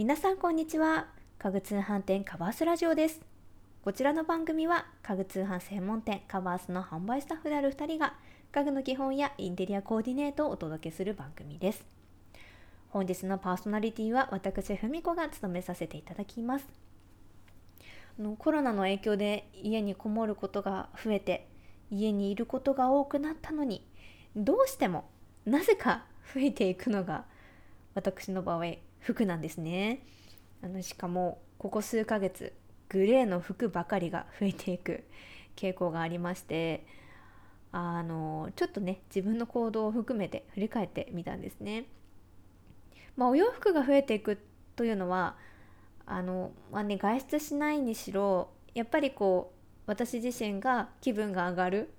皆さんこんにちは。家具通販店カバースラジオです。こちらの番組は家具通販専門店カバースの販売スタッフである2人が家具の基本やインテリアコーディネートをお届けする番組です。本日のパーソナリティは私ふみこが務めさせていただきます。のコロナの影響で家にこもることが増えて家にいることが多くなったのにどうしてもなぜか増えていくのが私の場合服なんですねあのしかもここ数ヶ月グレーの服ばかりが増えていく傾向がありましてあのちょっとね自分の行動を含めて振り返ってみたんですね。まあ、お洋服が増えていくというのはあの、まあね、外出しないにしろやっぱりこう私自身が気分が上がる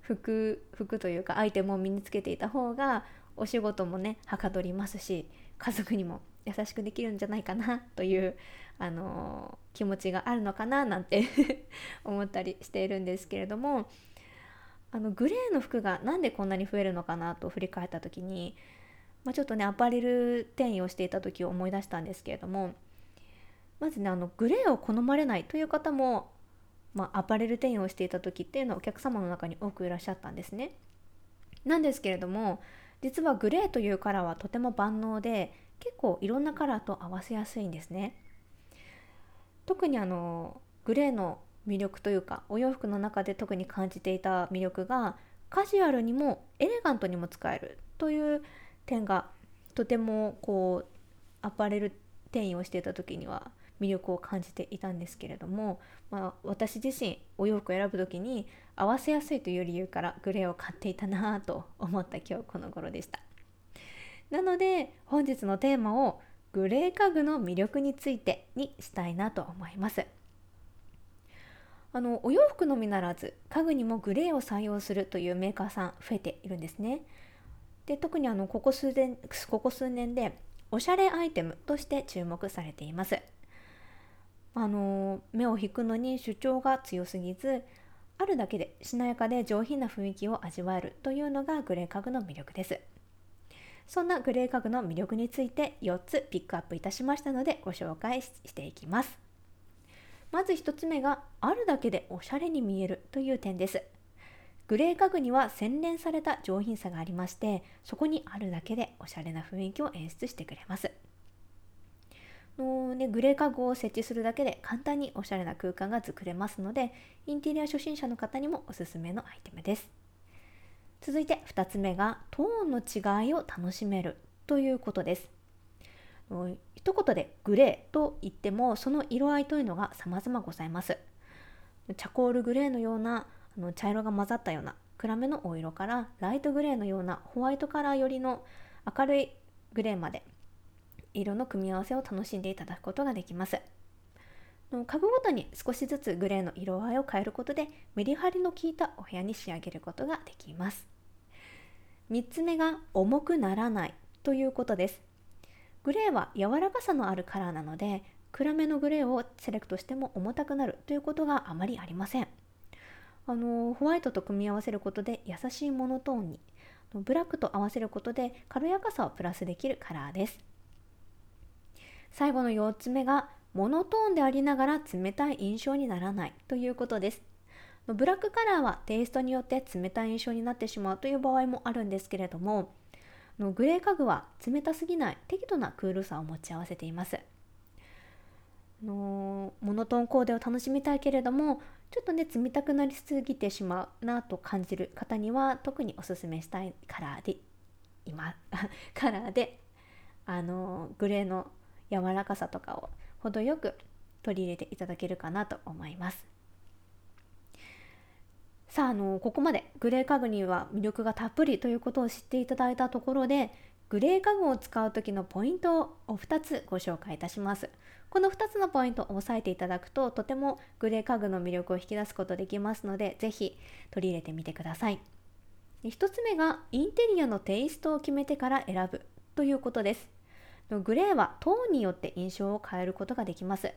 服服というかアイテムを身につけていた方がお仕事もねはかどりますし家族にも優しくできるんじゃないかな というあの気持ちがあるのかななんて 思ったりしているんですけれどもあのグレーの服が何でこんなに増えるのかなと振り返った時に、まあ、ちょっとねアパレル店員をしていた時を思い出したんですけれどもまずねあのグレーを好まれないという方も、まあ、アパレル店員をしていた時っていうのはお客様の中に多くいらっしゃったんですね。なんですけれども実はグレーというカラーはとても万能で結構いろんなカラーと合わせやすいんですね。特にあのグレーの魅力というかお洋服の中で特に感じていた魅力がカジュアルにもエレガントにも使えるという点がとてもこうアパレル店員をしていた時には魅力を感じていたんですけれども、まあ、私自身お洋服を選ぶ時に合わせやすいという理由からグレーを買っていたなと思った今日この頃でしたなので本日のテーマをグレー家具の魅力についてにしたいなと思います。あのお洋服のみならず家具にもグレーを採用するというメーカーさん増えているんですね。で特にあのここ数年ここ数年でおしゃれアイテムとして注目されています。あの目を引くのに主張が強すぎずあるだけでしなやかで上品な雰囲気を味わえるというのがグレー家具の魅力です。そんなグレー家具の魅力について4つピックアップいたしましたのでご紹介していきます。まず1つ目があるだけでおしゃれに見えるという点です。グレー家具には洗練された上品さがありましてそこにあるだけでおしゃれな雰囲気を演出してくれます。の、ね、グレー家具を設置するだけで簡単におしゃれな空間が作れますのでインテリア初心者の方にもおすすめのアイテムです。続いて2つ目がトーンの違いを楽しめるということです一言でグレーと言ってもその色合いというのが様々ございますチャコールグレーのようなあの茶色が混ざったような暗めのお色からライトグレーのようなホワイトカラーよりの明るいグレーまで色の組み合わせを楽しんでいただくことができます。家具ごとに少しずつグレーの色合いを変えることでメリハリの効いたお部屋に仕上げることができます。3つ目が重くならないということです。グレーは柔らかさのあるカラーなので暗めのグレーをセレクトしても重たくなるということがあまりありません。あのホワイトと組み合わせることで優しいモノトーンにブラックと合わせることで軽やかさをプラスできるカラーです。最後の4つ目がモノトーンでありながら冷たい印象にならないということです。ブラックカラーはテイストによって冷たい印象になってしまうという場合もあるんですけれどもグレー家具は冷たすぎない適度なクールさを持ち合わせています。のモノトーンコーデを楽しみたいけれどもちょっとね冷たくなりすぎてしまうなと感じる方には特におすすめしたいカラーで今 カラーであのグレーの柔らかさとかを程よく取り入れていただけるかなと思います。さああのここまでグレー家具には魅力がたっぷりということを知っていただいたところでグレー家具を使う時のポイントをお2つご紹介いたします。この2つのポイントを押さえていただくととてもグレー家具の魅力を引き出すことできますので是非取り入れてみてください。1つ目がインテリアのテイストを決めてから選ぶということです。グレーはトーンによって印象を変えることができます。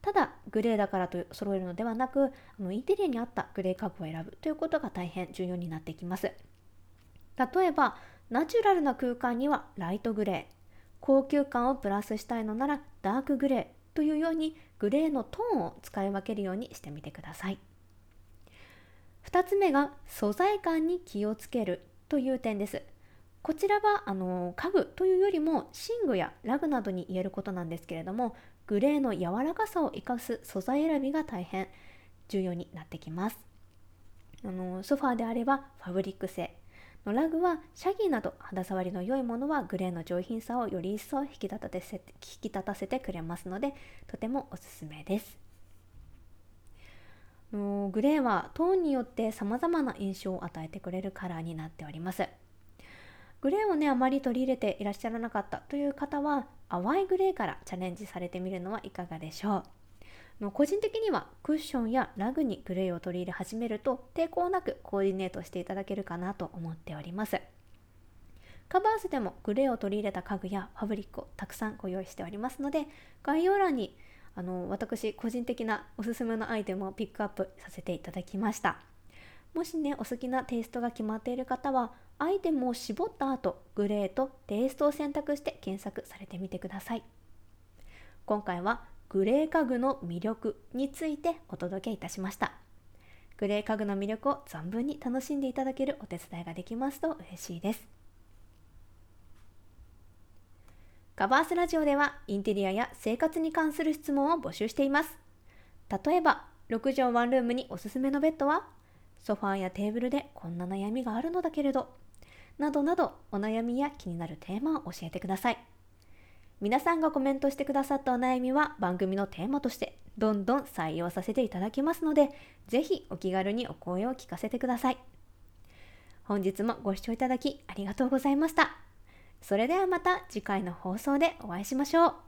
ただグレーだからと揃えるのではなくあのインテリアに合ったグレー家具を選ぶということが大変重要になってきます。例えばナチュラルな空間にはライトグレー。高級感をプラスしたいのならダークグレーというようにグレーのトーンを使い分けるようにしてみてください。2つ目が素材感に気をつけるという点です。こちらはあの家具というよりも寝具やラグなどに言えることなんですけれどもグレーの柔らかさを生かす素材選びが大変。重要になってきます。あのソファーであればファブリック製のラグはシャギーなど肌触りの良いものはグレーの上品さをより一層引き立たせて引き立たせてくれますのでとてもおすすめです。のグレーはトーンによって様々な印象を与えてくれるカラーになっております。グレーをねあまり取り入れていらっしゃらなかったという方は淡いグレーからチャレンジされてみるのはいかがでしょう。の個人的にはクッションやラグにグレーを取り入れ始めると抵抗なくコーディネートしていただけるかなと思っております。カバースでもグレーを取り入れた家具やファブリックをたくさんご用意しておりますので概要欄にあの私個人的なおすすめのアイテムをピックアップさせていただきました。もしねお好きなテイストが決まっている方はアイテムを絞った後グレーとテイストを選択して検索されてみてください。今回はグレー家具の魅力についてお届けいたしました。グレー家具の魅力を存分に楽しんでいただけるお手伝いができますと嬉しいです。カバースラジオではインテリアや生活に関する質問を募集しています。例えば、6畳ワンルームにおすすめのベッドは？ソファーやテーブルでこんな悩みがあるのだけれど、などなどお悩みや気になるテーマを教えてください。皆さんがコメントしてくださったお悩みは番組のテーマとしてどんどん採用させていただきますので、ぜひお気軽にお声を聞かせてください。本日もご視聴いただきありがとうございました。それではまた次回の放送でお会いしましょう。